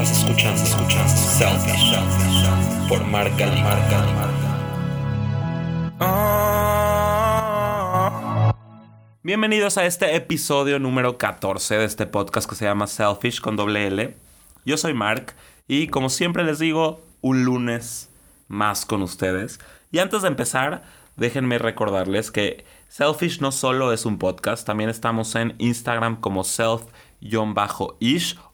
Estás escuchando, Selfish por Marca Marca Bienvenidos a este episodio número 14 de este podcast que se llama Selfish con doble L. Yo soy Mark y como siempre les digo, un lunes más con ustedes. Y antes de empezar, déjenme recordarles que Selfish no solo es un podcast, también estamos en Instagram como self-ish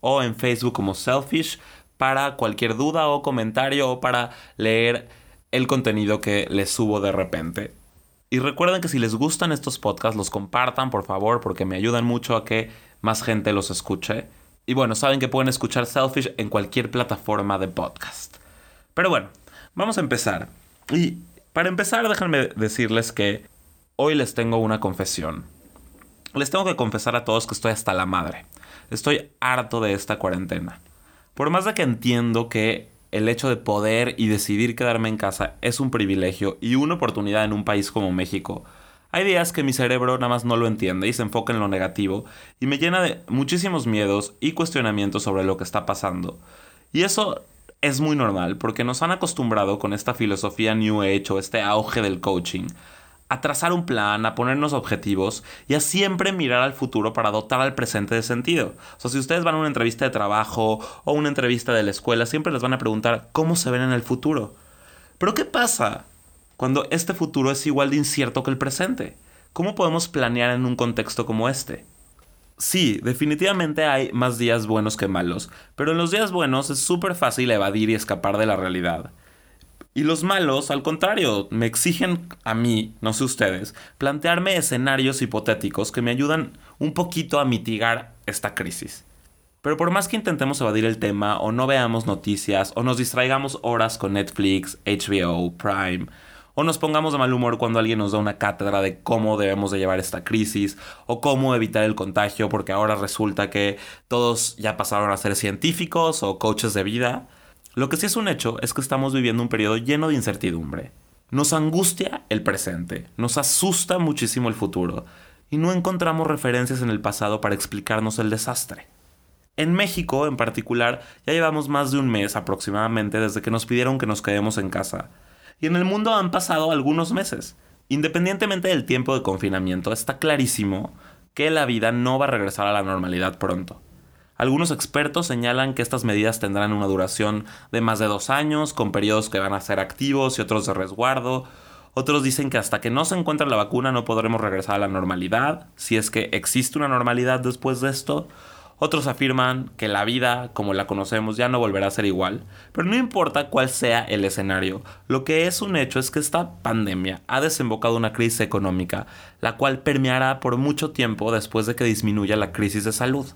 o en Facebook como Selfish para cualquier duda o comentario o para leer el contenido que les subo de repente. Y recuerden que si les gustan estos podcasts, los compartan por favor porque me ayudan mucho a que más gente los escuche. Y bueno, saben que pueden escuchar Selfish en cualquier plataforma de podcast. Pero bueno, vamos a empezar. Y para empezar, déjenme decirles que hoy les tengo una confesión. Les tengo que confesar a todos que estoy hasta la madre. Estoy harto de esta cuarentena. Por más de que entiendo que el hecho de poder y decidir quedarme en casa es un privilegio y una oportunidad en un país como México, hay días que mi cerebro nada más no lo entiende y se enfoca en lo negativo y me llena de muchísimos miedos y cuestionamientos sobre lo que está pasando. Y eso es muy normal porque nos han acostumbrado con esta filosofía New Age o este auge del coaching a trazar un plan, a ponernos objetivos y a siempre mirar al futuro para dotar al presente de sentido. O sea, si ustedes van a una entrevista de trabajo o una entrevista de la escuela, siempre les van a preguntar cómo se ven en el futuro. Pero ¿qué pasa cuando este futuro es igual de incierto que el presente? ¿Cómo podemos planear en un contexto como este? Sí, definitivamente hay más días buenos que malos, pero en los días buenos es súper fácil evadir y escapar de la realidad. Y los malos, al contrario, me exigen a mí, no sé ustedes, plantearme escenarios hipotéticos que me ayudan un poquito a mitigar esta crisis. Pero por más que intentemos evadir el tema o no veamos noticias o nos distraigamos horas con Netflix, HBO, Prime, o nos pongamos de mal humor cuando alguien nos da una cátedra de cómo debemos de llevar esta crisis o cómo evitar el contagio porque ahora resulta que todos ya pasaron a ser científicos o coaches de vida. Lo que sí es un hecho es que estamos viviendo un periodo lleno de incertidumbre. Nos angustia el presente, nos asusta muchísimo el futuro y no encontramos referencias en el pasado para explicarnos el desastre. En México, en particular, ya llevamos más de un mes aproximadamente desde que nos pidieron que nos quedemos en casa y en el mundo han pasado algunos meses. Independientemente del tiempo de confinamiento, está clarísimo que la vida no va a regresar a la normalidad pronto. Algunos expertos señalan que estas medidas tendrán una duración de más de dos años, con periodos que van a ser activos y otros de resguardo. Otros dicen que hasta que no se encuentre la vacuna no podremos regresar a la normalidad, si es que existe una normalidad después de esto. Otros afirman que la vida, como la conocemos, ya no volverá a ser igual. Pero no importa cuál sea el escenario, lo que es un hecho es que esta pandemia ha desembocado una crisis económica, la cual permeará por mucho tiempo después de que disminuya la crisis de salud.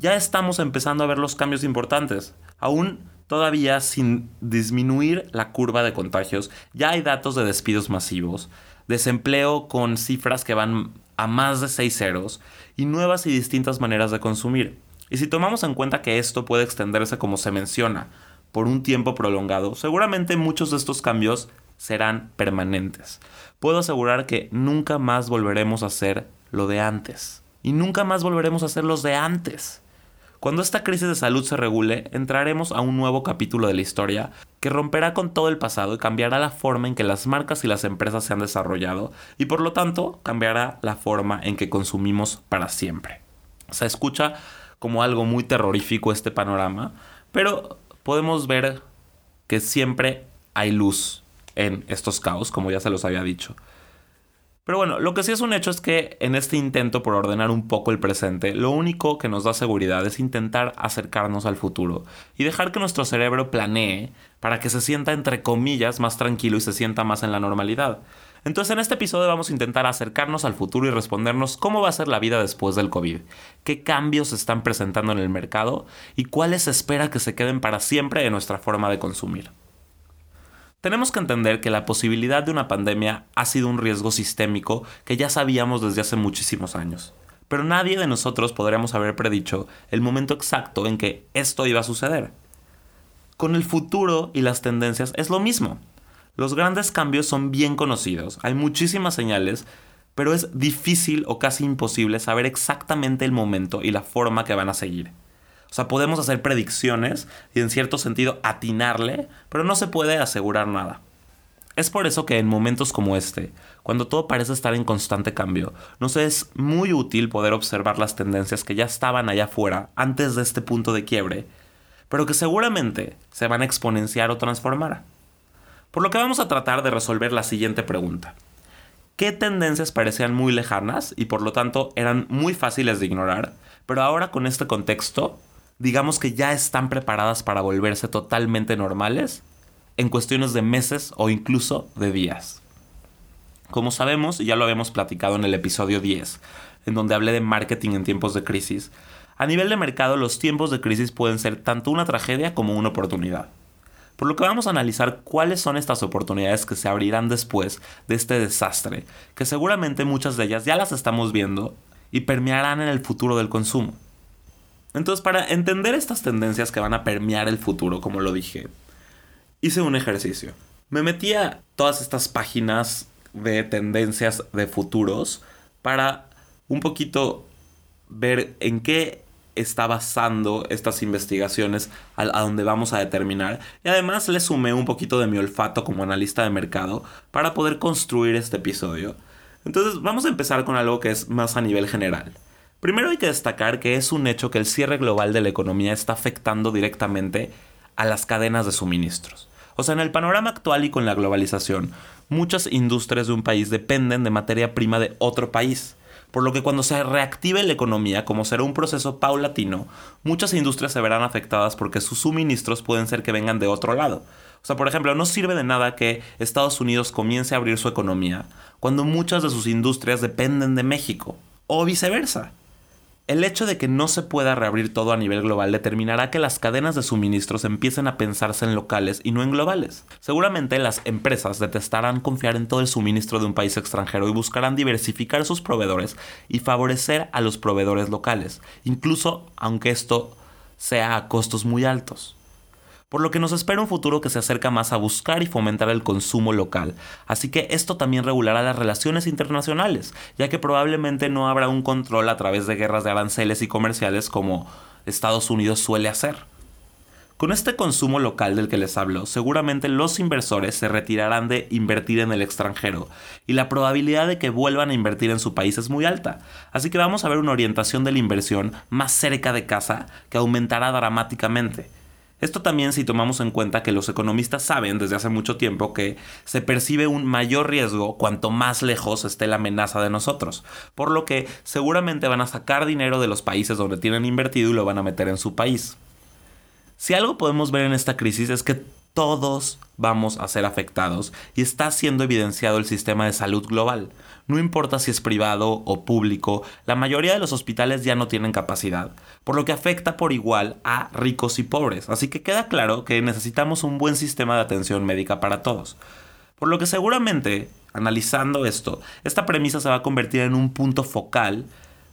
Ya estamos empezando a ver los cambios importantes. Aún todavía sin disminuir la curva de contagios, ya hay datos de despidos masivos, desempleo con cifras que van a más de 6 ceros y nuevas y distintas maneras de consumir. Y si tomamos en cuenta que esto puede extenderse como se menciona por un tiempo prolongado, seguramente muchos de estos cambios serán permanentes. Puedo asegurar que nunca más volveremos a hacer lo de antes. Y nunca más volveremos a hacer los de antes. Cuando esta crisis de salud se regule, entraremos a un nuevo capítulo de la historia que romperá con todo el pasado y cambiará la forma en que las marcas y las empresas se han desarrollado y por lo tanto cambiará la forma en que consumimos para siempre. Se escucha como algo muy terrorífico este panorama, pero podemos ver que siempre hay luz en estos caos, como ya se los había dicho. Pero bueno, lo que sí es un hecho es que en este intento por ordenar un poco el presente, lo único que nos da seguridad es intentar acercarnos al futuro y dejar que nuestro cerebro planee para que se sienta entre comillas más tranquilo y se sienta más en la normalidad. Entonces en este episodio vamos a intentar acercarnos al futuro y respondernos cómo va a ser la vida después del COVID, qué cambios se están presentando en el mercado y cuáles se espera que se queden para siempre en nuestra forma de consumir. Tenemos que entender que la posibilidad de una pandemia ha sido un riesgo sistémico que ya sabíamos desde hace muchísimos años. Pero nadie de nosotros podríamos haber predicho el momento exacto en que esto iba a suceder. Con el futuro y las tendencias es lo mismo. Los grandes cambios son bien conocidos, hay muchísimas señales, pero es difícil o casi imposible saber exactamente el momento y la forma que van a seguir. O sea, podemos hacer predicciones y en cierto sentido atinarle, pero no se puede asegurar nada. Es por eso que en momentos como este, cuando todo parece estar en constante cambio, nos es muy útil poder observar las tendencias que ya estaban allá afuera antes de este punto de quiebre, pero que seguramente se van a exponenciar o transformar. Por lo que vamos a tratar de resolver la siguiente pregunta. ¿Qué tendencias parecían muy lejanas y por lo tanto eran muy fáciles de ignorar, pero ahora con este contexto, digamos que ya están preparadas para volverse totalmente normales en cuestiones de meses o incluso de días. Como sabemos, ya lo habíamos platicado en el episodio 10, en donde hablé de marketing en tiempos de crisis, a nivel de mercado los tiempos de crisis pueden ser tanto una tragedia como una oportunidad. Por lo que vamos a analizar cuáles son estas oportunidades que se abrirán después de este desastre, que seguramente muchas de ellas ya las estamos viendo y permearán en el futuro del consumo. Entonces, para entender estas tendencias que van a permear el futuro, como lo dije, hice un ejercicio. Me metí a todas estas páginas de tendencias de futuros para un poquito ver en qué está basando estas investigaciones a, a, donde vamos a determinar. Y además le sumé un poquito de mi olfato como analista de mercado para poder construir este episodio. Entonces vamos a empezar con algo que es más a nivel general. Primero hay que destacar que es un hecho que el cierre global de la economía está afectando directamente a las cadenas de suministros. O sea, en el panorama actual y con la globalización, muchas industrias de un país dependen de materia prima de otro país. Por lo que cuando se reactive la economía, como será un proceso paulatino, muchas industrias se verán afectadas porque sus suministros pueden ser que vengan de otro lado. O sea, por ejemplo, no sirve de nada que Estados Unidos comience a abrir su economía cuando muchas de sus industrias dependen de México, o viceversa. El hecho de que no se pueda reabrir todo a nivel global determinará que las cadenas de suministros empiecen a pensarse en locales y no en globales. Seguramente las empresas detestarán confiar en todo el suministro de un país extranjero y buscarán diversificar sus proveedores y favorecer a los proveedores locales, incluso aunque esto sea a costos muy altos por lo que nos espera un futuro que se acerca más a buscar y fomentar el consumo local. Así que esto también regulará las relaciones internacionales, ya que probablemente no habrá un control a través de guerras de aranceles y comerciales como Estados Unidos suele hacer. Con este consumo local del que les hablo, seguramente los inversores se retirarán de invertir en el extranjero y la probabilidad de que vuelvan a invertir en su país es muy alta. Así que vamos a ver una orientación de la inversión más cerca de casa que aumentará dramáticamente. Esto también si tomamos en cuenta que los economistas saben desde hace mucho tiempo que se percibe un mayor riesgo cuanto más lejos esté la amenaza de nosotros, por lo que seguramente van a sacar dinero de los países donde tienen invertido y lo van a meter en su país. Si algo podemos ver en esta crisis es que todos vamos a ser afectados y está siendo evidenciado el sistema de salud global. No importa si es privado o público, la mayoría de los hospitales ya no tienen capacidad, por lo que afecta por igual a ricos y pobres. Así que queda claro que necesitamos un buen sistema de atención médica para todos. Por lo que seguramente, analizando esto, esta premisa se va a convertir en un punto focal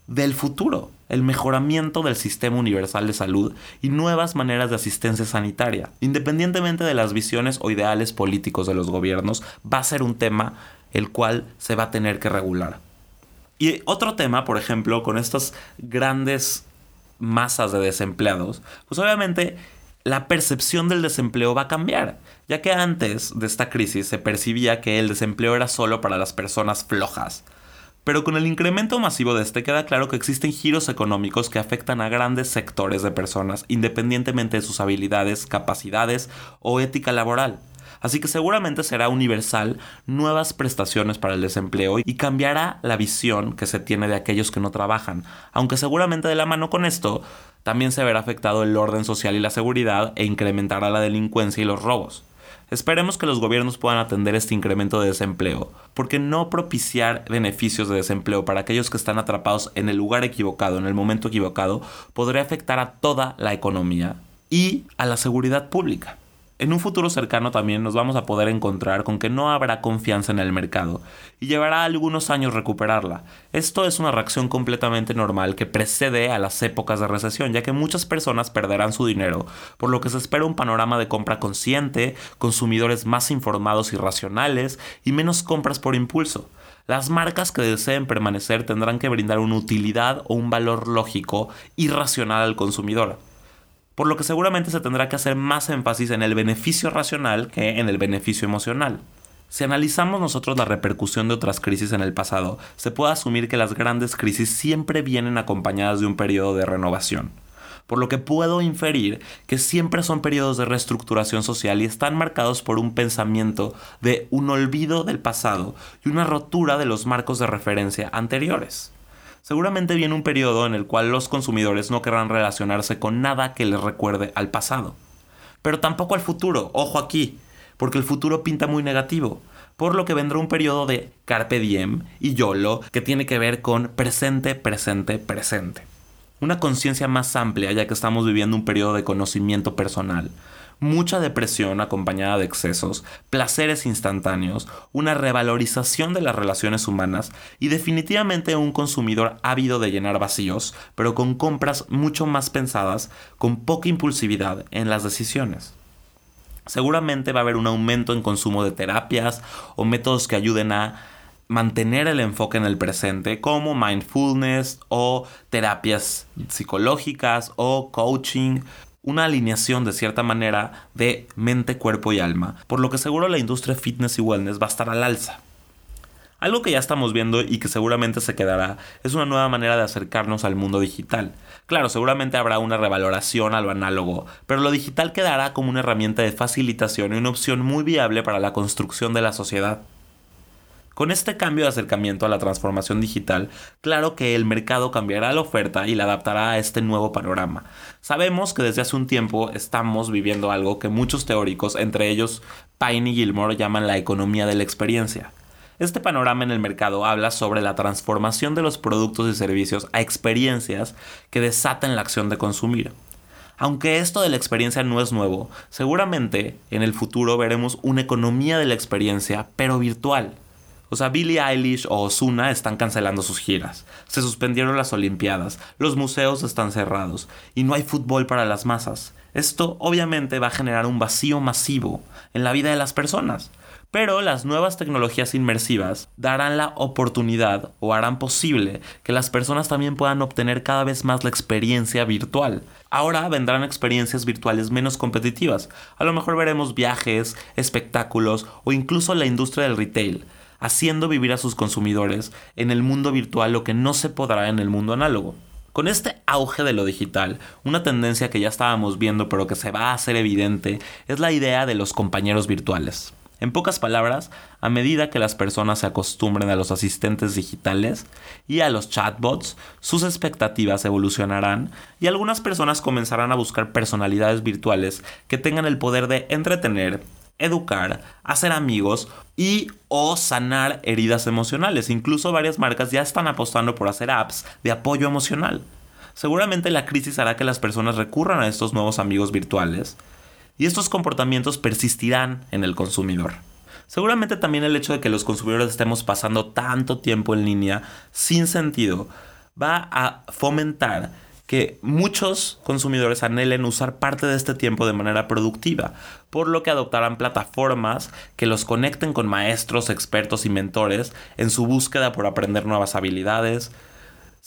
del futuro, el mejoramiento del sistema universal de salud y nuevas maneras de asistencia sanitaria. Independientemente de las visiones o ideales políticos de los gobiernos, va a ser un tema el cual se va a tener que regular. Y otro tema, por ejemplo, con estas grandes masas de desempleados, pues obviamente la percepción del desempleo va a cambiar, ya que antes de esta crisis se percibía que el desempleo era solo para las personas flojas. Pero con el incremento masivo de este queda claro que existen giros económicos que afectan a grandes sectores de personas, independientemente de sus habilidades, capacidades o ética laboral. Así que seguramente será universal nuevas prestaciones para el desempleo y cambiará la visión que se tiene de aquellos que no trabajan, aunque seguramente de la mano con esto también se verá afectado el orden social y la seguridad e incrementará la delincuencia y los robos. Esperemos que los gobiernos puedan atender este incremento de desempleo, porque no propiciar beneficios de desempleo para aquellos que están atrapados en el lugar equivocado, en el momento equivocado, podría afectar a toda la economía y a la seguridad pública en un futuro cercano también nos vamos a poder encontrar con que no habrá confianza en el mercado y llevará algunos años recuperarla. Esto es una reacción completamente normal que precede a las épocas de recesión, ya que muchas personas perderán su dinero, por lo que se espera un panorama de compra consciente, consumidores más informados y racionales y menos compras por impulso. Las marcas que deseen permanecer tendrán que brindar una utilidad o un valor lógico y racional al consumidor. Por lo que seguramente se tendrá que hacer más énfasis en el beneficio racional que en el beneficio emocional. Si analizamos nosotros la repercusión de otras crisis en el pasado, se puede asumir que las grandes crisis siempre vienen acompañadas de un periodo de renovación por lo que puedo inferir que siempre son periodos de reestructuración social y están marcados por un pensamiento de un olvido del pasado y una rotura de los marcos de referencia anteriores. Seguramente viene un periodo en el cual los consumidores no querrán relacionarse con nada que les recuerde al pasado. Pero tampoco al futuro, ojo aquí, porque el futuro pinta muy negativo por lo que vendrá un periodo de carpe diem y YOLO que tiene que ver con presente, presente, presente una conciencia más amplia ya que estamos viviendo un periodo de conocimiento personal, mucha depresión acompañada de excesos, placeres instantáneos, una revalorización de las relaciones humanas y definitivamente un consumidor ávido de llenar vacíos, pero con compras mucho más pensadas, con poca impulsividad en las decisiones. Seguramente va a haber un aumento en consumo de terapias o métodos que ayuden a mantener el enfoque en el presente como mindfulness o terapias psicológicas o coaching, una alineación de cierta manera de mente, cuerpo y alma, por lo que seguro la industria fitness y wellness va a estar al alza. Algo que ya estamos viendo y que seguramente se quedará es una nueva manera de acercarnos al mundo digital. Claro, seguramente habrá una revaloración a lo análogo, pero lo digital quedará como una herramienta de facilitación y una opción muy viable para la construcción de la sociedad. Con este cambio de acercamiento a la transformación digital, claro que el mercado cambiará la oferta y la adaptará a este nuevo panorama. Sabemos que desde hace un tiempo estamos viviendo algo que muchos teóricos, entre ellos Payne y Gilmore, llaman la economía de la experiencia. Este panorama en el mercado habla sobre la transformación de los productos y servicios a experiencias que desaten la acción de consumir. Aunque esto de la experiencia no es nuevo, seguramente en el futuro veremos una economía de la experiencia, pero virtual. O sea, Billie Eilish o Ozuna están cancelando sus giras. Se suspendieron las Olimpiadas, los museos están cerrados y no hay fútbol para las masas. Esto obviamente va a generar un vacío masivo en la vida de las personas. Pero las nuevas tecnologías inmersivas darán la oportunidad o harán posible que las personas también puedan obtener cada vez más la experiencia virtual. Ahora vendrán experiencias virtuales menos competitivas. A lo mejor veremos viajes, espectáculos o incluso la industria del retail haciendo vivir a sus consumidores en el mundo virtual lo que no se podrá en el mundo análogo. Con este auge de lo digital, una tendencia que ya estábamos viendo pero que se va a hacer evidente es la idea de los compañeros virtuales. En pocas palabras, a medida que las personas se acostumbren a los asistentes digitales y a los chatbots, sus expectativas evolucionarán y algunas personas comenzarán a buscar personalidades virtuales que tengan el poder de entretener, educar, hacer amigos y o sanar heridas emocionales. Incluso varias marcas ya están apostando por hacer apps de apoyo emocional. Seguramente la crisis hará que las personas recurran a estos nuevos amigos virtuales y estos comportamientos persistirán en el consumidor. Seguramente también el hecho de que los consumidores estemos pasando tanto tiempo en línea sin sentido va a fomentar que muchos consumidores anhelen usar parte de este tiempo de manera productiva, por lo que adoptarán plataformas que los conecten con maestros, expertos y mentores en su búsqueda por aprender nuevas habilidades,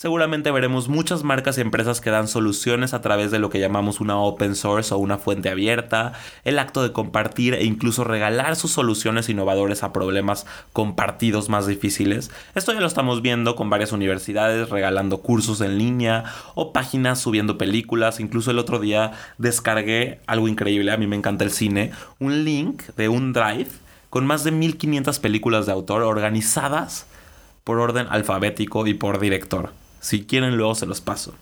seguramente veremos muchas marcas y empresas que dan soluciones a través de lo que llamamos una open source o una fuente abierta, el acto de compartir e incluso regalar sus soluciones innovadores a problemas compartidos más difíciles. Esto ya lo estamos viendo con varias universidades regalando cursos en línea o páginas subiendo películas. Incluso el otro día descargué algo increíble, a mí me encanta el cine, un link de un drive con más de 1500 películas de autor organizadas por orden alfabético y por director. Si quieren, luego se los paso.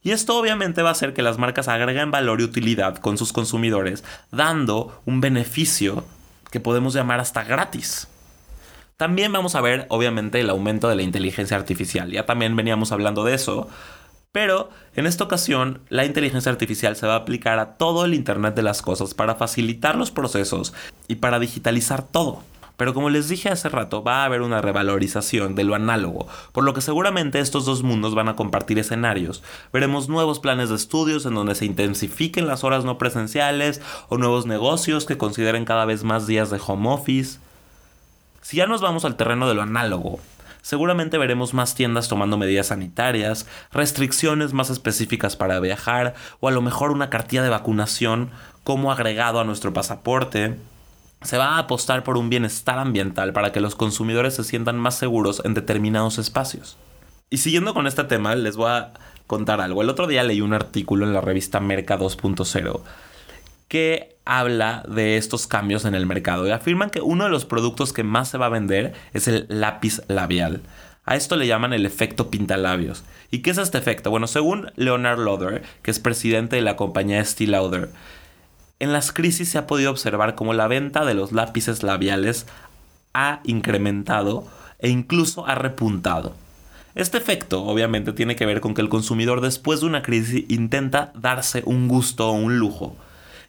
Y esto obviamente va a hacer que las marcas agreguen valor y utilidad con sus consumidores, dando un beneficio que podemos llamar hasta gratis. También vamos a ver, obviamente, el aumento de la inteligencia artificial. Ya también veníamos hablando de eso. Pero en esta ocasión, la inteligencia artificial se va a aplicar a todo el Internet de las Cosas para facilitar los procesos y para digitalizar todo. Pero como les dije hace rato, va a haber una revalorización de lo análogo, por lo que seguramente estos dos mundos van a compartir escenarios. Veremos nuevos planes de estudios en donde se intensifiquen las horas no presenciales o nuevos negocios que consideren cada vez más días de home office. Si ya nos vamos al terreno de lo análogo, seguramente veremos más tiendas tomando medidas sanitarias, restricciones más específicas para viajar o a lo mejor una cartilla de vacunación como agregado a nuestro pasaporte. Se va a apostar por un bienestar ambiental para que los consumidores se sientan más seguros en determinados espacios. Y siguiendo con este tema, les voy a contar algo. El otro día leí un artículo en la revista Merca 2.0 que habla de estos cambios en el mercado y afirman que uno de los productos que más se va a vender es el lápiz labial. A esto le llaman el efecto pintalabios. ¿Y qué es este efecto? Bueno, según Leonard Lauder, que es presidente de la compañía Estee Lauder, en las crisis se ha podido observar cómo la venta de los lápices labiales ha incrementado e incluso ha repuntado. Este efecto obviamente tiene que ver con que el consumidor después de una crisis intenta darse un gusto o un lujo.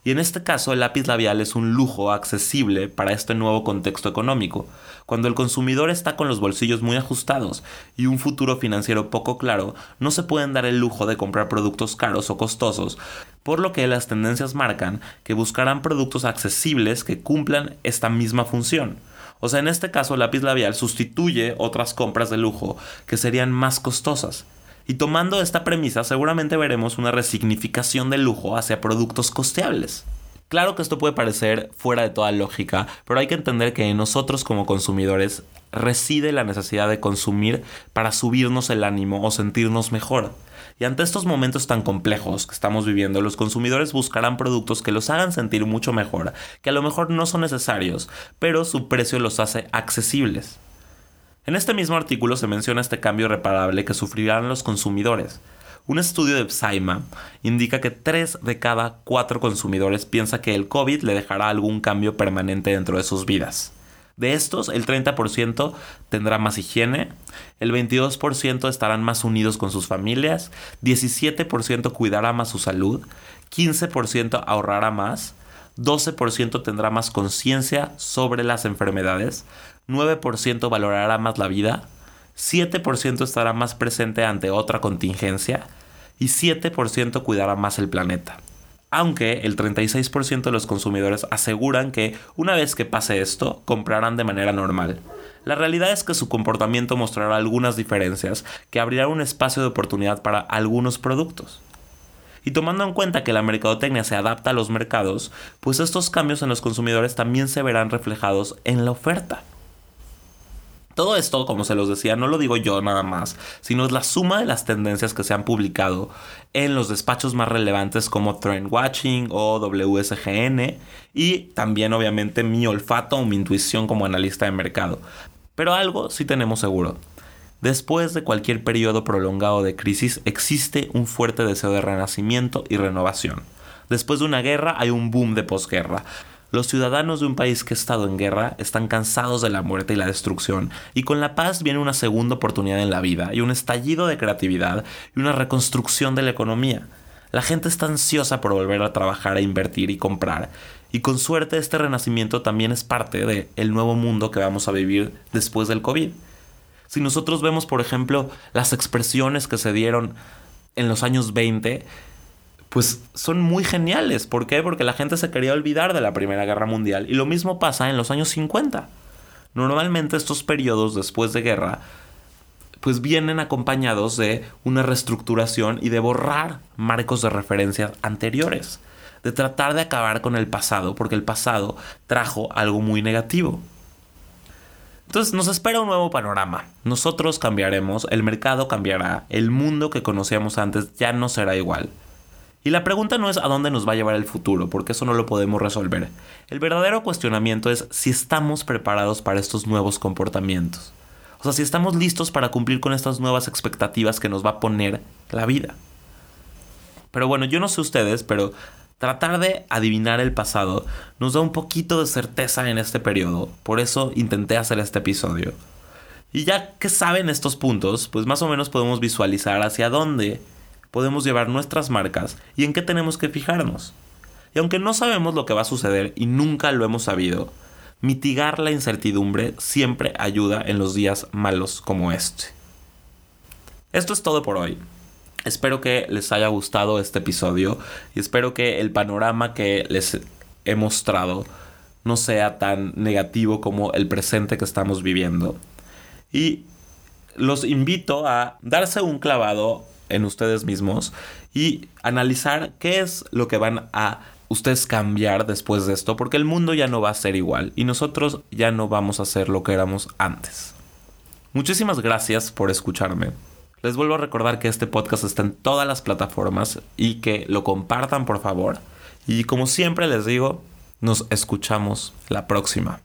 Y en este caso el lápiz labial es un lujo accesible para este nuevo contexto económico, cuando el consumidor está con los bolsillos muy ajustados y un futuro financiero poco claro, no se pueden dar el lujo de comprar productos caros o costosos, por lo que las tendencias marcan que buscarán productos accesibles que cumplan esta misma función. O sea, en este caso el lápiz labial sustituye otras compras de lujo que serían más costosas. Y tomando esta premisa, seguramente veremos una resignificación del lujo hacia productos costeables. Claro que esto puede parecer fuera de toda lógica, pero hay que entender que en nosotros como consumidores reside la necesidad de consumir para subirnos el ánimo o sentirnos mejor. Y ante estos momentos tan complejos que estamos viviendo, los consumidores buscarán productos que los hagan sentir mucho mejor, que a lo mejor no son necesarios, pero su precio los hace accesibles. En este mismo artículo se menciona este cambio reparable que sufrirán los consumidores. Un estudio de Psyma indica que 3 de cada 4 consumidores piensa que el COVID le dejará algún cambio permanente dentro de sus vidas. De estos, el 30% tendrá más higiene, el 22% estarán más unidos con sus familias, 17% cuidará más su salud, 15% ahorrará más, 12% tendrá más conciencia sobre las enfermedades, 9% valorará más la vida, 7% estará más presente ante otra contingencia y 7% cuidará más el planeta. Aunque el 36% de los consumidores aseguran que una vez que pase esto, comprarán de manera normal. La realidad es que su comportamiento mostrará algunas diferencias que abrirán un espacio de oportunidad para algunos productos. Y tomando en cuenta que la mercadotecnia se adapta a los mercados, pues estos cambios en los consumidores también se verán reflejados en la oferta. Todo esto, como se los decía, no lo digo yo nada más, sino es la suma de las tendencias que se han publicado en los despachos más relevantes como Trend Watching o WSGN y también obviamente mi olfato o mi intuición como analista de mercado. Pero algo sí tenemos seguro. Después de cualquier periodo prolongado de crisis existe un fuerte deseo de renacimiento y renovación. Después de una guerra hay un boom de posguerra. Los ciudadanos de un país que ha estado en guerra están cansados de la muerte y la destrucción, y con la paz viene una segunda oportunidad en la vida, y un estallido de creatividad y una reconstrucción de la economía. La gente está ansiosa por volver a trabajar, a invertir y comprar, y con suerte este renacimiento también es parte del el nuevo mundo que vamos a vivir después del COVID. Si nosotros vemos, por ejemplo, las expresiones que se dieron en los años 20, pues son muy geniales. ¿Por qué? Porque la gente se quería olvidar de la Primera Guerra Mundial. Y lo mismo pasa en los años 50. Normalmente estos periodos después de guerra pues vienen acompañados de una reestructuración y de borrar marcos de referencia anteriores, de tratar de acabar con el pasado, porque el pasado trajo algo muy negativo. Entonces nos espera un nuevo panorama. Nosotros cambiaremos, el mercado cambiará, el mundo que conocíamos antes ya no será igual. Y la pregunta no es a dónde nos va a llevar el futuro, porque eso no lo podemos resolver. El verdadero cuestionamiento es si estamos preparados para estos nuevos comportamientos. O sea, si estamos listos para cumplir con estas nuevas expectativas que nos va a poner la vida. Pero bueno, yo no sé ustedes, pero tratar de adivinar el pasado nos da un poquito de certeza en este periodo. Por eso intenté hacer este episodio. Y ya que saben estos puntos, pues más o menos podemos visualizar hacia dónde podemos llevar nuestras marcas y en qué tenemos que fijarnos. Y aunque no sabemos lo que va a suceder y nunca lo hemos sabido, mitigar la incertidumbre siempre ayuda en los días malos como este. Esto es todo por hoy. Espero que les haya gustado este episodio y espero que el panorama que les he mostrado no sea tan negativo como el presente que estamos viviendo. Y los invito a darse un clavado en ustedes mismos y analizar qué es lo que van a ustedes cambiar después de esto, porque el mundo ya no va a ser igual y nosotros ya no vamos a ser lo que éramos antes. Muchísimas gracias por escucharme. Les vuelvo a recordar que este podcast está en todas las plataformas y que lo compartan por favor. Y como siempre les digo, nos escuchamos la próxima.